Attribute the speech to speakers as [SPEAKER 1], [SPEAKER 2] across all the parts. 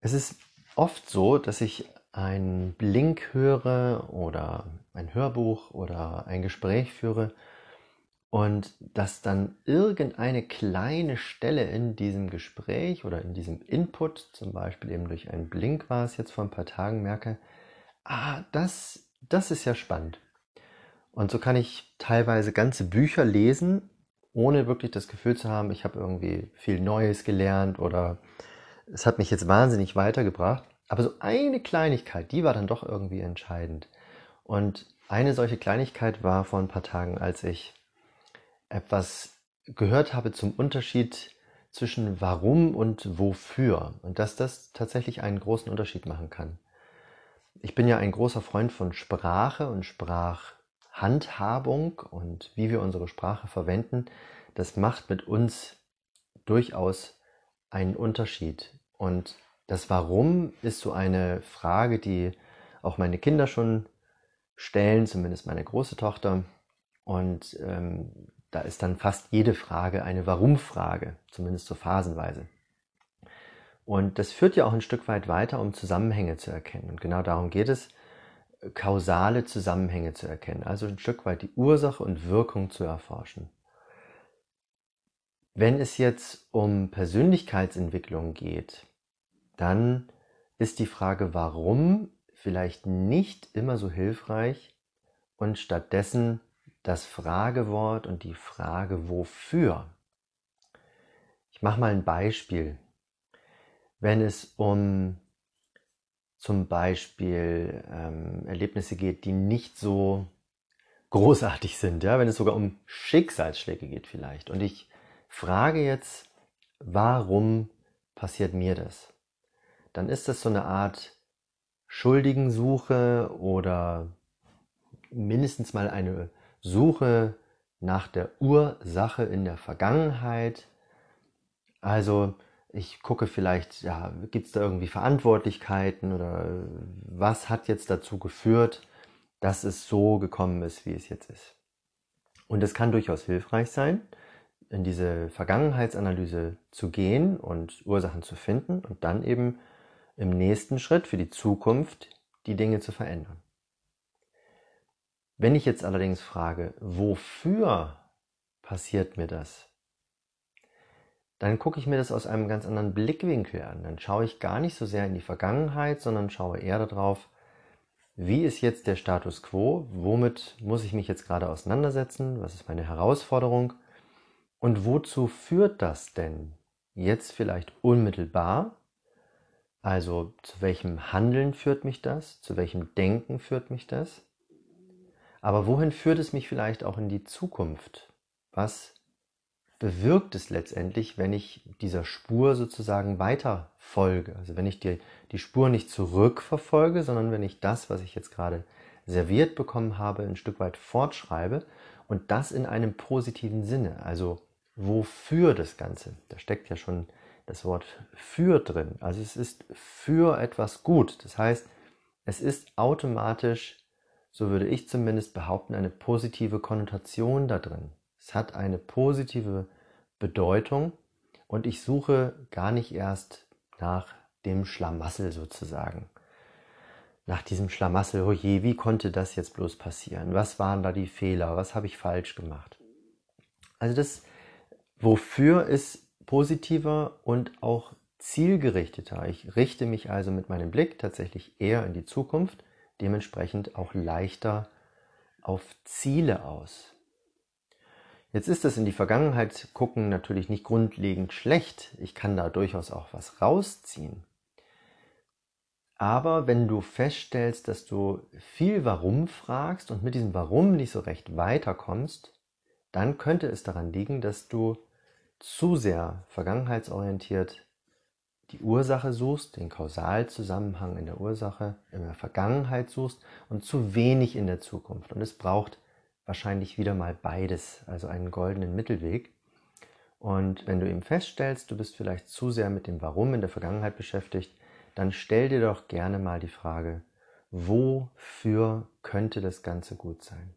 [SPEAKER 1] Es ist oft so, dass ich einen Blink höre oder ein Hörbuch oder ein Gespräch führe und dass dann irgendeine kleine Stelle in diesem Gespräch oder in diesem Input, zum Beispiel eben durch einen Blink war es jetzt vor ein paar Tagen, merke, ah, das, das ist ja spannend. Und so kann ich teilweise ganze Bücher lesen, ohne wirklich das Gefühl zu haben, ich habe irgendwie viel Neues gelernt oder es hat mich jetzt wahnsinnig weitergebracht. Aber so eine Kleinigkeit, die war dann doch irgendwie entscheidend. Und eine solche Kleinigkeit war vor ein paar Tagen, als ich etwas gehört habe zum Unterschied zwischen warum und wofür. Und dass das tatsächlich einen großen Unterschied machen kann. Ich bin ja ein großer Freund von Sprache und Sprachhandhabung und wie wir unsere Sprache verwenden. Das macht mit uns durchaus einen Unterschied. Und das Warum ist so eine Frage, die auch meine Kinder schon stellen, zumindest meine große Tochter. Und ähm, da ist dann fast jede Frage eine Warum-Frage, zumindest so phasenweise. Und das führt ja auch ein Stück weit weiter, um Zusammenhänge zu erkennen. Und genau darum geht es, kausale Zusammenhänge zu erkennen, also ein Stück weit die Ursache und Wirkung zu erforschen. Wenn es jetzt um Persönlichkeitsentwicklung geht, dann ist die Frage warum vielleicht nicht immer so hilfreich und stattdessen das Fragewort und die Frage wofür. Ich mache mal ein Beispiel. Wenn es um zum Beispiel ähm, Erlebnisse geht, die nicht so großartig sind, ja, wenn es sogar um Schicksalsschläge geht vielleicht. Und ich frage jetzt, warum passiert mir das? dann ist das so eine Art Schuldigensuche oder mindestens mal eine Suche nach der Ursache in der Vergangenheit. Also ich gucke vielleicht, ja, gibt es da irgendwie Verantwortlichkeiten oder was hat jetzt dazu geführt, dass es so gekommen ist, wie es jetzt ist. Und es kann durchaus hilfreich sein, in diese Vergangenheitsanalyse zu gehen und Ursachen zu finden und dann eben im nächsten Schritt für die Zukunft die Dinge zu verändern. Wenn ich jetzt allerdings frage, wofür passiert mir das? Dann gucke ich mir das aus einem ganz anderen Blickwinkel an. Dann schaue ich gar nicht so sehr in die Vergangenheit, sondern schaue eher darauf, wie ist jetzt der Status quo? Womit muss ich mich jetzt gerade auseinandersetzen? Was ist meine Herausforderung? Und wozu führt das denn jetzt vielleicht unmittelbar also zu welchem Handeln führt mich das? Zu welchem Denken führt mich das? Aber wohin führt es mich vielleicht auch in die Zukunft? Was bewirkt es letztendlich, wenn ich dieser Spur sozusagen weiter folge? Also wenn ich die, die Spur nicht zurückverfolge, sondern wenn ich das, was ich jetzt gerade serviert bekommen habe, ein Stück weit fortschreibe und das in einem positiven Sinne. Also wofür das Ganze? Da steckt ja schon das Wort für drin. Also es ist für etwas gut. Das heißt, es ist automatisch, so würde ich zumindest behaupten, eine positive Konnotation da drin. Es hat eine positive Bedeutung und ich suche gar nicht erst nach dem Schlamassel sozusagen. Nach diesem Schlamassel, oh je, wie konnte das jetzt bloß passieren? Was waren da die Fehler? Was habe ich falsch gemacht? Also das Wofür ist positiver und auch zielgerichteter. Ich richte mich also mit meinem Blick tatsächlich eher in die Zukunft, dementsprechend auch leichter auf Ziele aus. Jetzt ist es in die Vergangenheit gucken natürlich nicht grundlegend schlecht. Ich kann da durchaus auch was rausziehen. Aber wenn du feststellst, dass du viel Warum fragst und mit diesem Warum nicht so recht weiterkommst, dann könnte es daran liegen, dass du zu sehr vergangenheitsorientiert die Ursache suchst, den Kausalzusammenhang in der Ursache, in der Vergangenheit suchst und zu wenig in der Zukunft. Und es braucht wahrscheinlich wieder mal beides, also einen goldenen Mittelweg. Und wenn du eben feststellst, du bist vielleicht zu sehr mit dem Warum in der Vergangenheit beschäftigt, dann stell dir doch gerne mal die Frage, wofür könnte das Ganze gut sein?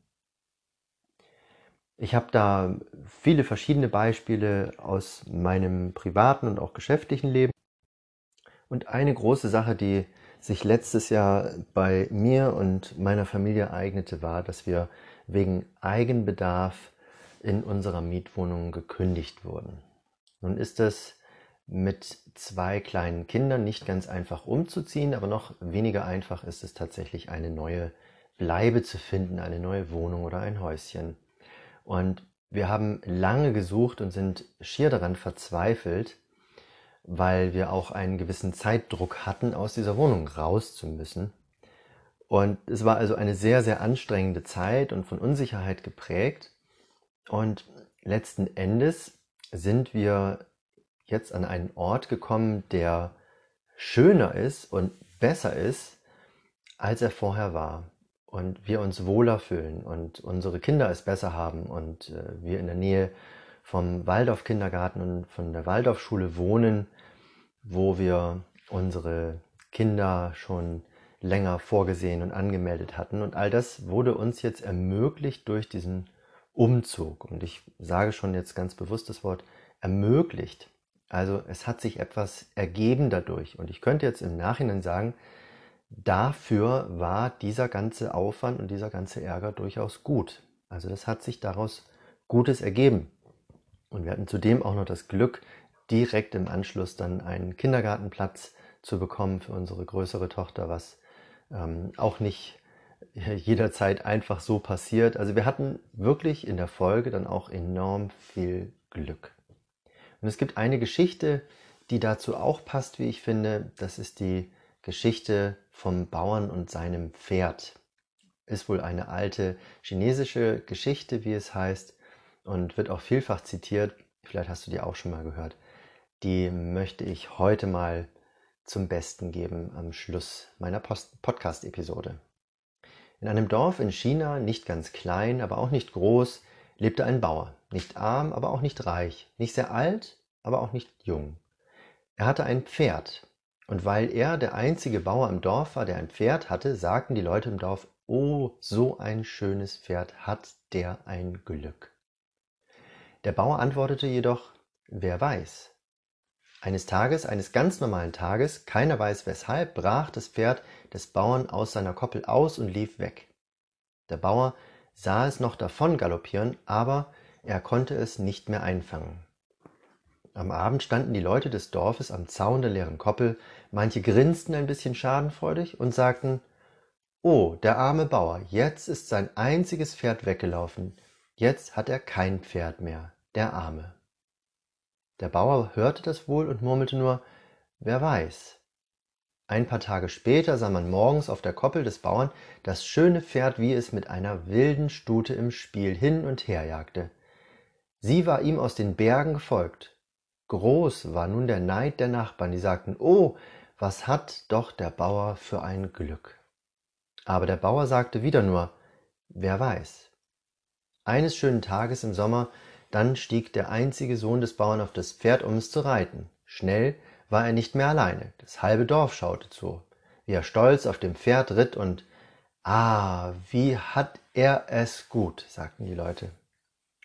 [SPEAKER 1] Ich habe da viele verschiedene Beispiele aus meinem privaten und auch geschäftlichen Leben. Und eine große Sache, die sich letztes Jahr bei mir und meiner Familie eignete, war, dass wir wegen Eigenbedarf in unserer Mietwohnung gekündigt wurden. Nun ist es mit zwei kleinen Kindern nicht ganz einfach umzuziehen, aber noch weniger einfach ist es tatsächlich eine neue Bleibe zu finden, eine neue Wohnung oder ein Häuschen. Und wir haben lange gesucht und sind schier daran verzweifelt, weil wir auch einen gewissen Zeitdruck hatten, aus dieser Wohnung raus zu müssen. Und es war also eine sehr, sehr anstrengende Zeit und von Unsicherheit geprägt. Und letzten Endes sind wir jetzt an einen Ort gekommen, der schöner ist und besser ist, als er vorher war. Und wir uns wohler fühlen und unsere Kinder es besser haben und äh, wir in der Nähe vom Waldorf-Kindergarten und von der Waldorfschule wohnen, wo wir unsere Kinder schon länger vorgesehen und angemeldet hatten. Und all das wurde uns jetzt ermöglicht durch diesen Umzug. Und ich sage schon jetzt ganz bewusst das Wort ermöglicht. Also es hat sich etwas ergeben dadurch. Und ich könnte jetzt im Nachhinein sagen, dafür war dieser ganze Aufwand und dieser ganze Ärger durchaus gut. Also das hat sich daraus Gutes ergeben. Und wir hatten zudem auch noch das Glück, direkt im Anschluss dann einen Kindergartenplatz zu bekommen für unsere größere Tochter, was ähm, auch nicht jederzeit einfach so passiert. Also wir hatten wirklich in der Folge dann auch enorm viel Glück. Und es gibt eine Geschichte, die dazu auch passt, wie ich finde. Das ist die Geschichte vom Bauern und seinem Pferd. Ist wohl eine alte chinesische Geschichte, wie es heißt, und wird auch vielfach zitiert. Vielleicht hast du die auch schon mal gehört. Die möchte ich heute mal zum Besten geben am Schluss meiner Podcast-Episode. In einem Dorf in China, nicht ganz klein, aber auch nicht groß, lebte ein Bauer, nicht arm, aber auch nicht reich, nicht sehr alt, aber auch nicht jung. Er hatte ein Pferd, und weil er der einzige Bauer im Dorf war, der ein Pferd hatte, sagten die Leute im Dorf, oh, so ein schönes Pferd hat der ein Glück. Der Bauer antwortete jedoch, wer weiß. Eines Tages, eines ganz normalen Tages, keiner weiß weshalb, brach das Pferd des Bauern aus seiner Koppel aus und lief weg. Der Bauer sah es noch davon galoppieren, aber er konnte es nicht mehr einfangen. Am Abend standen die Leute des Dorfes am Zaun der leeren Koppel, manche grinsten ein bisschen schadenfreudig und sagten Oh, der arme Bauer, jetzt ist sein einziges Pferd weggelaufen, jetzt hat er kein Pferd mehr, der Arme. Der Bauer hörte das wohl und murmelte nur Wer weiß. Ein paar Tage später sah man morgens auf der Koppel des Bauern das schöne Pferd, wie es mit einer wilden Stute im Spiel hin und her jagte. Sie war ihm aus den Bergen gefolgt. Groß war nun der Neid der Nachbarn, die sagten, oh, was hat doch der Bauer für ein Glück. Aber der Bauer sagte wieder nur, wer weiß. Eines schönen Tages im Sommer, dann stieg der einzige Sohn des Bauern auf das Pferd, um es zu reiten. Schnell war er nicht mehr alleine. Das halbe Dorf schaute zu, wie er stolz auf dem Pferd ritt und Ah, wie hat er es gut, sagten die Leute.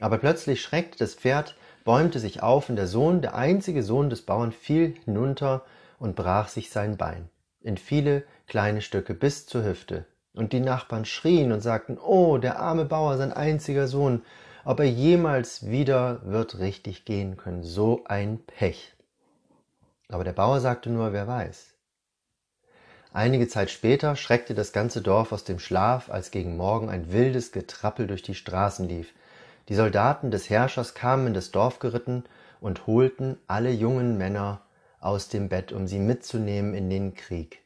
[SPEAKER 1] Aber plötzlich schreckte das Pferd, bäumte sich auf und der Sohn, der einzige Sohn des Bauern, fiel hinunter und brach sich sein Bein in viele kleine Stücke bis zur Hüfte. Und die Nachbarn schrien und sagten, oh, der arme Bauer, sein einziger Sohn, ob er jemals wieder wird richtig gehen können, so ein Pech. Aber der Bauer sagte nur, wer weiß. Einige Zeit später schreckte das ganze Dorf aus dem Schlaf, als gegen Morgen ein wildes Getrappel durch die Straßen lief. Die Soldaten des Herrschers kamen in das Dorf geritten und holten alle jungen Männer aus dem Bett, um sie mitzunehmen in den Krieg.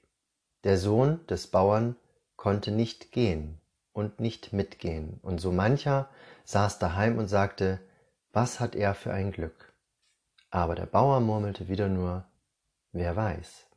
[SPEAKER 1] Der Sohn des Bauern konnte nicht gehen und nicht mitgehen, und so mancher saß daheim und sagte, was hat er für ein Glück. Aber der Bauer murmelte wieder nur, Wer weiß.